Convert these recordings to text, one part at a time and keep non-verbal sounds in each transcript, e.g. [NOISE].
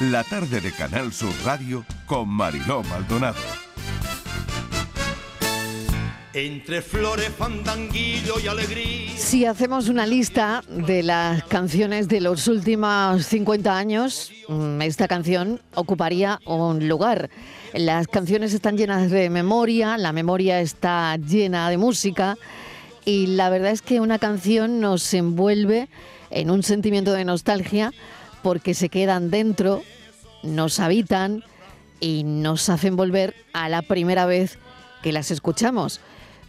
la tarde de Canal Sur Radio con Mariló Maldonado. Entre flores, fandanguillo y alegría. Si hacemos una lista de las canciones de los últimos 50 años, mm, esta canción ocuparía un lugar. Las canciones están llenas de memoria, la memoria está llena de música y la verdad es que una canción nos envuelve en un sentimiento de nostalgia porque se quedan dentro, nos habitan y nos hacen volver a la primera vez que las escuchamos.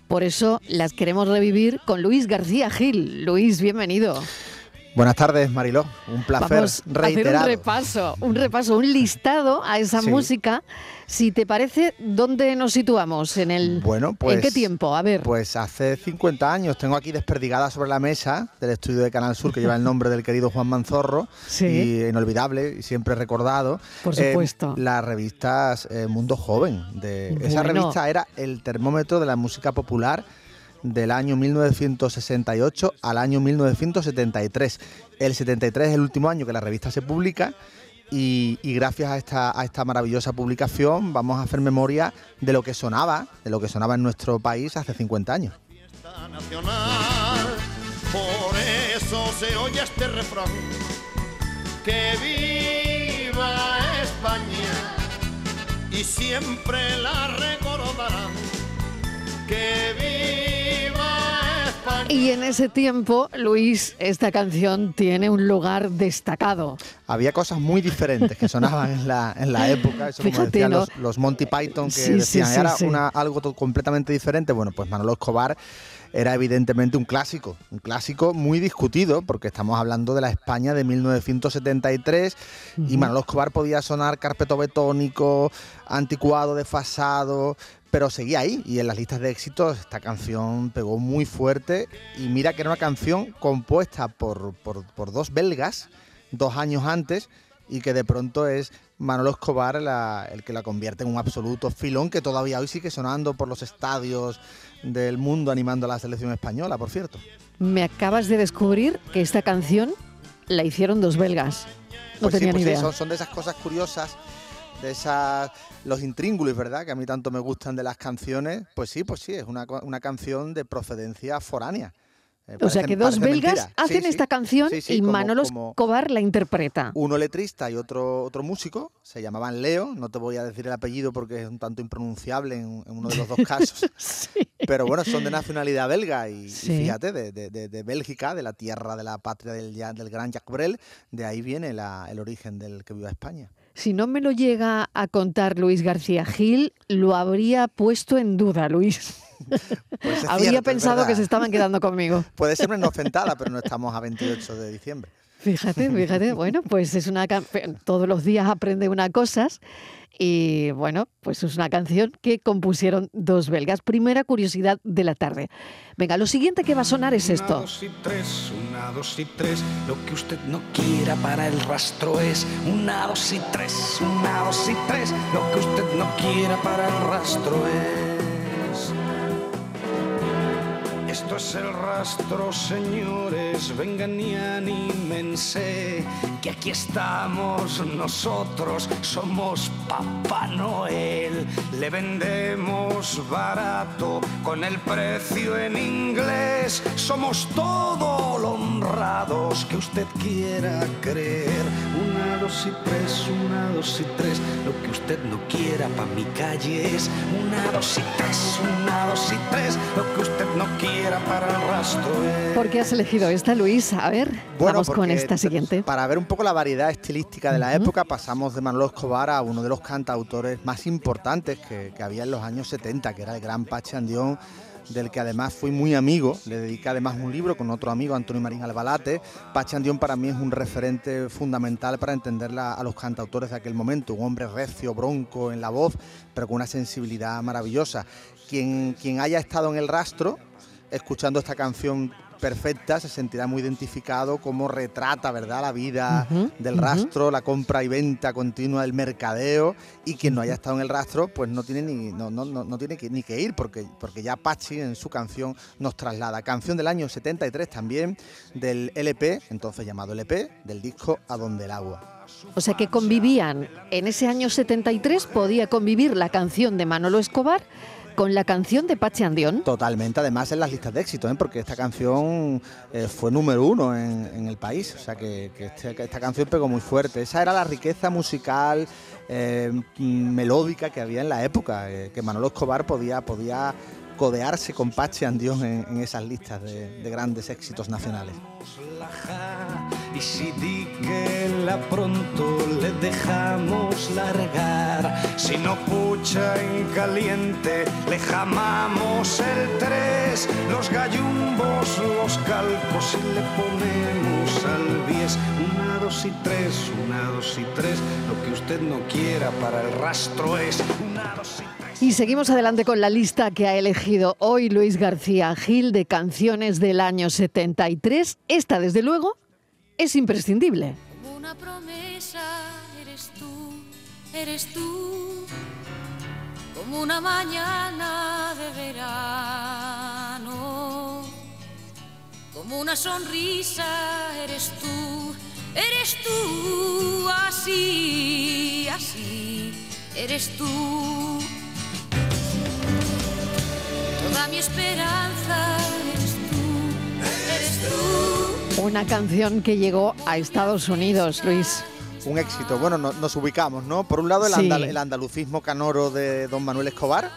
Por eso las queremos revivir con Luis García Gil. Luis, bienvenido. Buenas tardes, Mariló. Un placer Vamos reiterado. a hacer un repaso, un repaso, un listado a esa Sí. música. Si te parece, ¿dónde nos situamos? ¿En el Bueno, pues. ¿En qué tiempo? A ver. Pues hace 50 años tengo aquí desperdigada sobre la mesa del estudio de Canal Sur que lleva el nombre del querido Juan Manzorro. Sí. Y inolvidable y siempre recordado. Por eh, supuesto. las revistas eh, Mundo Joven. De, Esa revista era el termómetro de la música popular del año 1968 al año 1973. El 73 es el último año que la revista se publica y, gracias a esta, maravillosa publicación vamos a hacer memoria de lo que sonaba, de lo que sonaba en nuestro país hace 50 años. Por eso se oye este refrán. Que viva España y siempre la recordarán. Que viva. Y en ese tiempo, Luis, esta canción tiene un lugar destacado. Había cosas muy diferentes que sonaban en la, en la época, eso como decían ¿no? los, los Monty Python que Sí, decían, sí, era una, algo completamente diferente. Bueno, pues Manolo Escobar era evidentemente un clásico, un clásico muy discutido, porque estamos hablando de la España de 1973 y Manolo Escobar podía sonar carpetobetónico, anticuado, desfasado, pero seguía ahí y en las listas de éxitos esta canción pegó muy fuerte y mira que era una canción compuesta por, por- por dos belgas dos años antes y que de pronto es Manolo Escobar la- el que la convierte en un absoluto filón que todavía hoy sigue sonando por los estadios del mundo animando a la selección española, por cierto. Me acabas de descubrir que esta canción la hicieron dos belgas. No Pues sí, tenía pues ni sí, idea. son, son de esas cosas curiosas, de esas los intríngulis, ¿verdad? Que a mí tanto me gustan de las canciones. Pues sí, pues sí, es una, una canción de procedencia foránea. Eh, o sea que dos belgas mentira. hacen Sí, sí. esta canción Sí, y como- Manolo Escobar la interpreta. uno letrista y otro, otro músico, se llamaban Leo, no te voy a decir el apellido porque es un tanto impronunciable en, en uno de los dos [LAUGHS] casos, pero bueno, son de nacionalidad belga y, fíjate, de, de- de- de Bélgica, de la tierra de la patria del, ya- del gran Jacques Brel, de ahí viene la- el origen del que viva España. Si no me lo llega a contar Luis García Gil, lo habría puesto en duda, Luis. [LAUGHS] Pues es habría cierto, pensado que se estaban quedando conmigo. [LAUGHS] Puede ser una inocentada, pero no estamos a 28 de diciembre. Fíjate, fíjate, bueno, pues es una todos los días aprende una cosas y bueno, pues es una canción que compusieron dos belgas. Primera curiosidad de la tarde. Venga, lo siguiente que va a sonar es Una, esto. dos y tres, una, dos y tres. Lo que usted no quiera para el rastro es una, dos y tres, una, dos y tres. Lo que usted no quiera para el rastro es. Esto es el rastro, señores, vengan y anímense, que aquí estamos nosotros, somos Papá Noel, le vendemos barato con el precio en inglés, somos todo lo honrados que usted quiera creer. Una, dos y tres, una, dos y tres, lo que usted no quiera pa' mi calle es una, dos y tres, una, dos y tres, lo que usted no quiera para el rastro es. ¿Por qué has elegido esta, Luis? A ver, vamos con esta siguiente. Para ver un poco la variedad estilística de la época, pasamos de Manolo Escobar a uno de los cantautores más importantes que, que había en los años 70, que era el gran Pachi Andión, del que además fui muy amigo. Le dediqué además un libro con otro amigo, Antonio Marín Albalate. Pachi Andión para mí es un referente fundamental para entender la- a los cantautores de aquel momento. Un hombre recio, bronco en la voz, pero con una sensibilidad maravillosa. Quien, quien haya estado en el rastro, escuchando esta canción perfecta, se sentirá muy identificado como retrata, ¿verdad?, la vida del rastro, la compra y venta continua del mercadeo, y quien no haya estado en el rastro, pues no tiene ni, no, no, no, no tiene que, ni que ir, porque, porque ya Pachi en su canción nos traslada. Canción del año 73 también, del LP, entonces llamado LP, del disco A Donde el Agua. O sea que convivían, en ese año 73 podía convivir la canción de Manolo Escobar con la canción de Pachi Andión. Totalmente, además en las listas de éxito, ¿eh? porque esta canción eh, fue número uno en, el país, o sea que, este, esta canción pegó muy fuerte. Esa era la riqueza musical, eh, melódica que había en la época, que Manolo Escobar podía, podía codearse con Pachi Andión en, esas listas de, de grandes éxitos nacionales. Y si di que la pronto le dejamos largar, si no pucha en caliente, le jamamos el tres, los gallumbos, los calcos y le ponemos al bies. Una, dos y tres, una, dos y tres, lo que usted no quiera para el rastro es una, dos y tres. Y seguimos adelante con la lista que ha elegido hoy Luis García Gil de canciones del año 73. Esta, desde luego, es imprescindible. Como una promesa eres tú, eres tú, como una mañana de verano, como una sonrisa eres tú, eres tú, así, así, eres tú mi esperanza eres tú, eres tú. Una canción que llegó a Estados Unidos, Luis. Un éxito. Bueno, nos ubicamos, ¿no? Por un lado el, andalucismo canoro de don Manuel Escobar,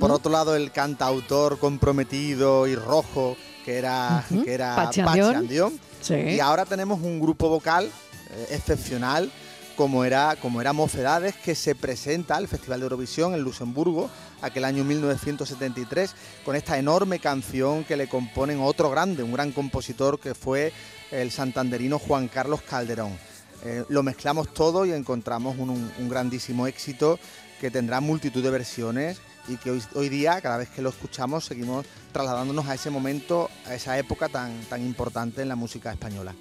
por otro lado el cantautor comprometido y rojo que era, que era Pachi Andión. Y ahora tenemos un grupo vocal eh, excepcional como era, como era Mocedades, que se presenta al Festival de Eurovisión en Luxemburgo, aquel año 1973, con esta enorme canción que le componen otro grande, un gran compositor que fue el santanderino Juan Carlos Calderón. Eh, lo mezclamos todo y encontramos un, grandísimo éxito que tendrá multitud de versiones y que hoy, hoy, día, cada vez que lo escuchamos, seguimos trasladándonos a ese momento, a esa época tan, tan importante en la música española.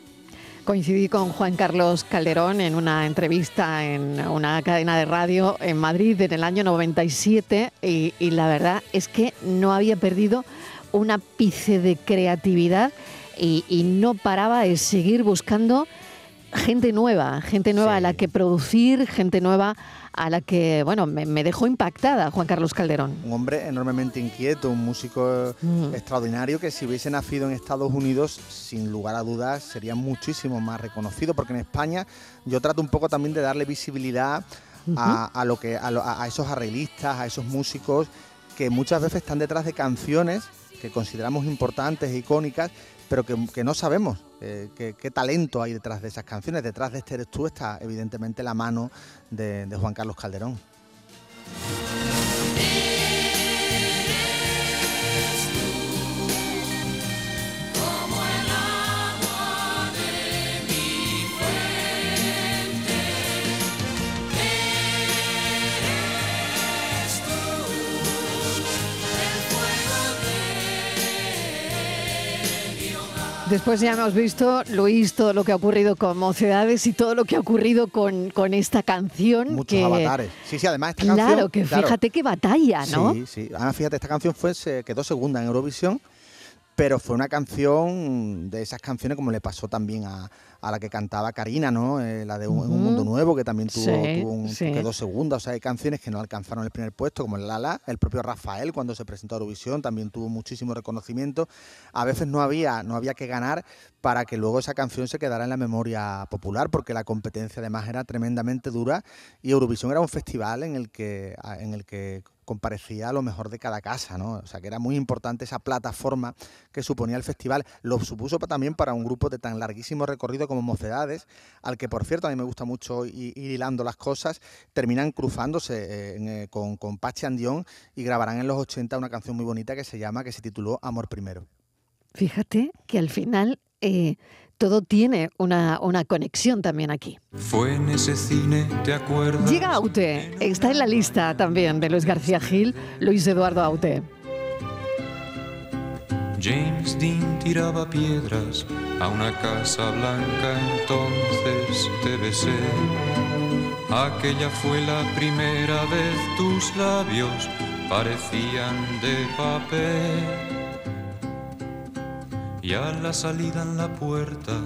Coincidí con Juan Carlos Calderón en una entrevista en una cadena de radio en Madrid en el año 97 y, la verdad es que no había perdido una ápice de creatividad y, y no paraba de seguir buscando gente nueva, gente nueva a la que producir, gente nueva a la que, bueno, me, dejó impactada Juan Carlos Calderón. Un hombre enormemente inquieto, un músico mm. extraordinario que si hubiese nacido en Estados Unidos, sin lugar a dudas, sería muchísimo más reconocido, porque en España yo trato un poco también de darle visibilidad a, lo que, a esos arreglistas, a esos músicos que muchas veces están detrás de canciones que consideramos importantes e icónicas, pero que, no sabemos eh, qué, talento hay detrás de esas canciones. Detrás de este Eres tú está evidentemente la mano de Juan Carlos Calderón. Después ya hemos visto, Luis, todo lo que ha ocurrido con Mocedades y todo lo que ha ocurrido con, con esta canción. Muchos avatares. Sí, sí, además esta canción... Claro, que fíjate qué batalla, ¿no? Sí, sí. Además, fíjate, esta canción fue, se quedó segunda en Eurovisión, pero fue una canción de esas canciones como le pasó también a, a la que cantaba Karina, ¿no? Eh, la de un, Mundo Nuevo, que también tuvo, quedó segunda. O sea, hay canciones que no alcanzaron el primer puesto, como el Lala, el propio Rafael, cuando se presentó a Eurovisión, también tuvo muchísimo reconocimiento. A veces no había, no había que ganar para que luego esa canción se quedara en la memoria popular, porque la competencia además era tremendamente dura y Eurovisión era un festival en el que, en el que comparecía lo mejor de cada casa, ¿no? O sea, que era muy importante esa plataforma que suponía el festival. Lo supuso también para un grupo de tan larguísimo recorrido como Mocedades, al que, por cierto, a mí me gusta mucho ir, hilando las cosas, terminan cruzándose eh, eh, con, con Pachi Andión y grabarán en los 80 una canción muy bonita que se llama, que se tituló Amor Primero. Fíjate que al final eh, todo tiene una, una, conexión también aquí. Fue en ese cine, ¿te acuerdas? Llega Aute, está en la lista también de Luis García Gil, Luis Eduardo Aute. James Dean tiraba piedras a una casa blanca, entonces te besé. Aquella fue la primera vez tus labios parecían de papel. Y a la salida en la puerta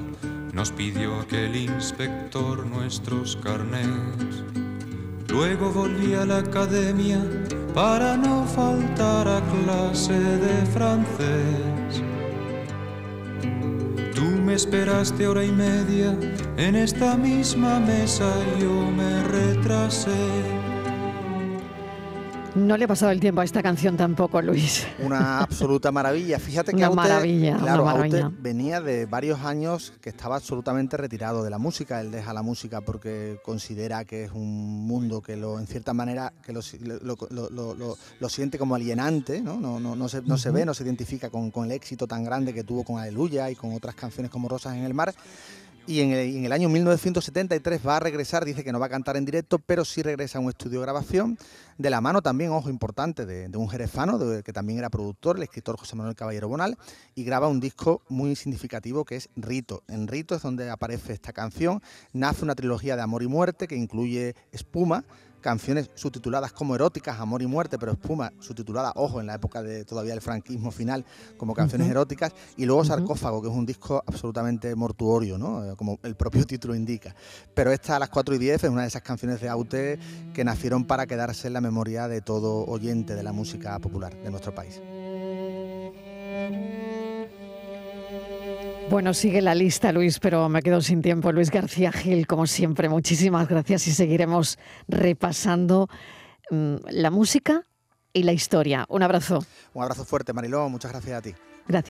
nos pidió aquel inspector nuestros carnets. Luego volví a la academia para no faltar a clase de francés. Tú me esperaste hora y media en esta misma mesa, yo me retrasé. No le ha pasado el tiempo a esta canción tampoco, Luis. Una absoluta maravilla. Fíjate que Una Aute, maravilla, claro, una maravilla. venía de varios años que estaba absolutamente retirado de la música. Él deja la música porque considera que es un mundo que lo, en cierta manera, que lo, lo- lo- lo- lo- lo siente como alienante, ¿no? No, no, no se, no se ve, no se identifica con, con el éxito tan grande que tuvo con Aleluya y con otras canciones como Rosas en el Mar. Y en el, año 1973 va a regresar, dice que no va a cantar en directo, pero sí regresa a un estudio de grabación, de la mano también, ojo importante, de, un jerezano, que también era productor, el escritor José Manuel Caballero Bonal, y graba un disco muy significativo que es Rito. En Rito es donde aparece esta canción, nace una trilogía de amor y muerte que incluye Espuma, canciones subtituladas como eróticas, amor y muerte, pero espuma, subtitulada, ojo, en la época de todavía el franquismo final, como canciones eróticas, y luego. Sarcófago, que es un disco absolutamente mortuorio, ¿no? Eh, como el propio título indica. Pero esta, a las 4 y 10, es una de esas canciones de Aute que nacieron para quedarse en la memoria de todo oyente de la música popular de nuestro país. Bueno, sigue la lista, Luis, pero me quedo sin tiempo. Luis García Gil, como siempre, muchísimas gracias y seguiremos repasando mm, la música y la historia. Un abrazo. Un abrazo fuerte, Mariló, muchas gracias a ti. Gracias.